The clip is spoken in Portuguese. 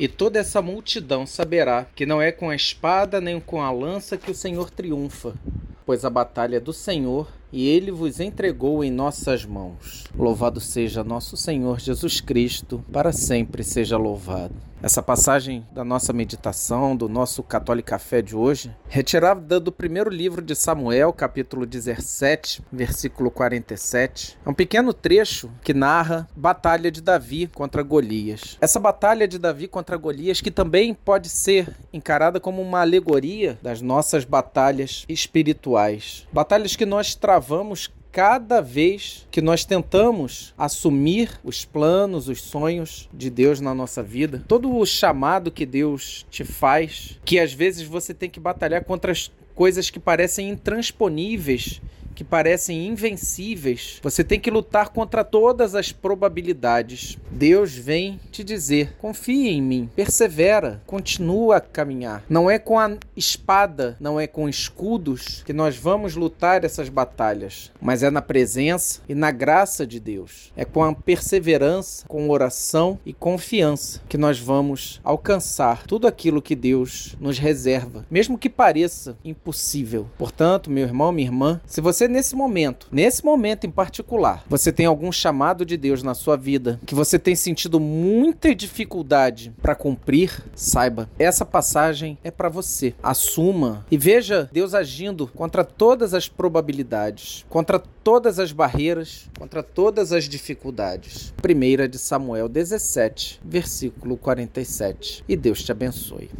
E toda essa multidão saberá que não é com a espada nem com a lança que o Senhor triunfa, pois a batalha é do Senhor e ele vos entregou em nossas mãos. Louvado seja nosso Senhor Jesus Cristo, para sempre seja louvado. Essa passagem da nossa meditação, do nosso Católico Café de hoje, retirada do primeiro livro de Samuel, capítulo 17, versículo 47. É um pequeno trecho que narra a batalha de Davi contra Golias. Essa batalha de Davi contra Golias, que também pode ser encarada como uma alegoria das nossas batalhas espirituais. Batalhas que nós travamos cada vez que nós tentamos assumir os planos, os sonhos de Deus na nossa vida, todo o chamado que Deus te faz, que às vezes você tem que batalhar contra as coisas que parecem intransponíveis que parecem invencíveis, você tem que lutar contra todas as probabilidades. Deus vem te dizer: confie em mim, persevera, continua a caminhar. Não é com a espada, não é com escudos que nós vamos lutar essas batalhas, mas é na presença e na graça de Deus. É com a perseverança, com oração e confiança que nós vamos alcançar tudo aquilo que Deus nos reserva, mesmo que pareça impossível. Portanto, meu irmão, minha irmã, se você nesse momento, nesse momento em particular, você tem algum chamado de Deus na sua vida, que você tem sentido muita dificuldade para cumprir, saiba, essa passagem é para você. Assuma e veja Deus agindo contra todas as probabilidades, contra todas as barreiras, contra todas as dificuldades. Primeira de Samuel 17, versículo 47. E Deus te abençoe.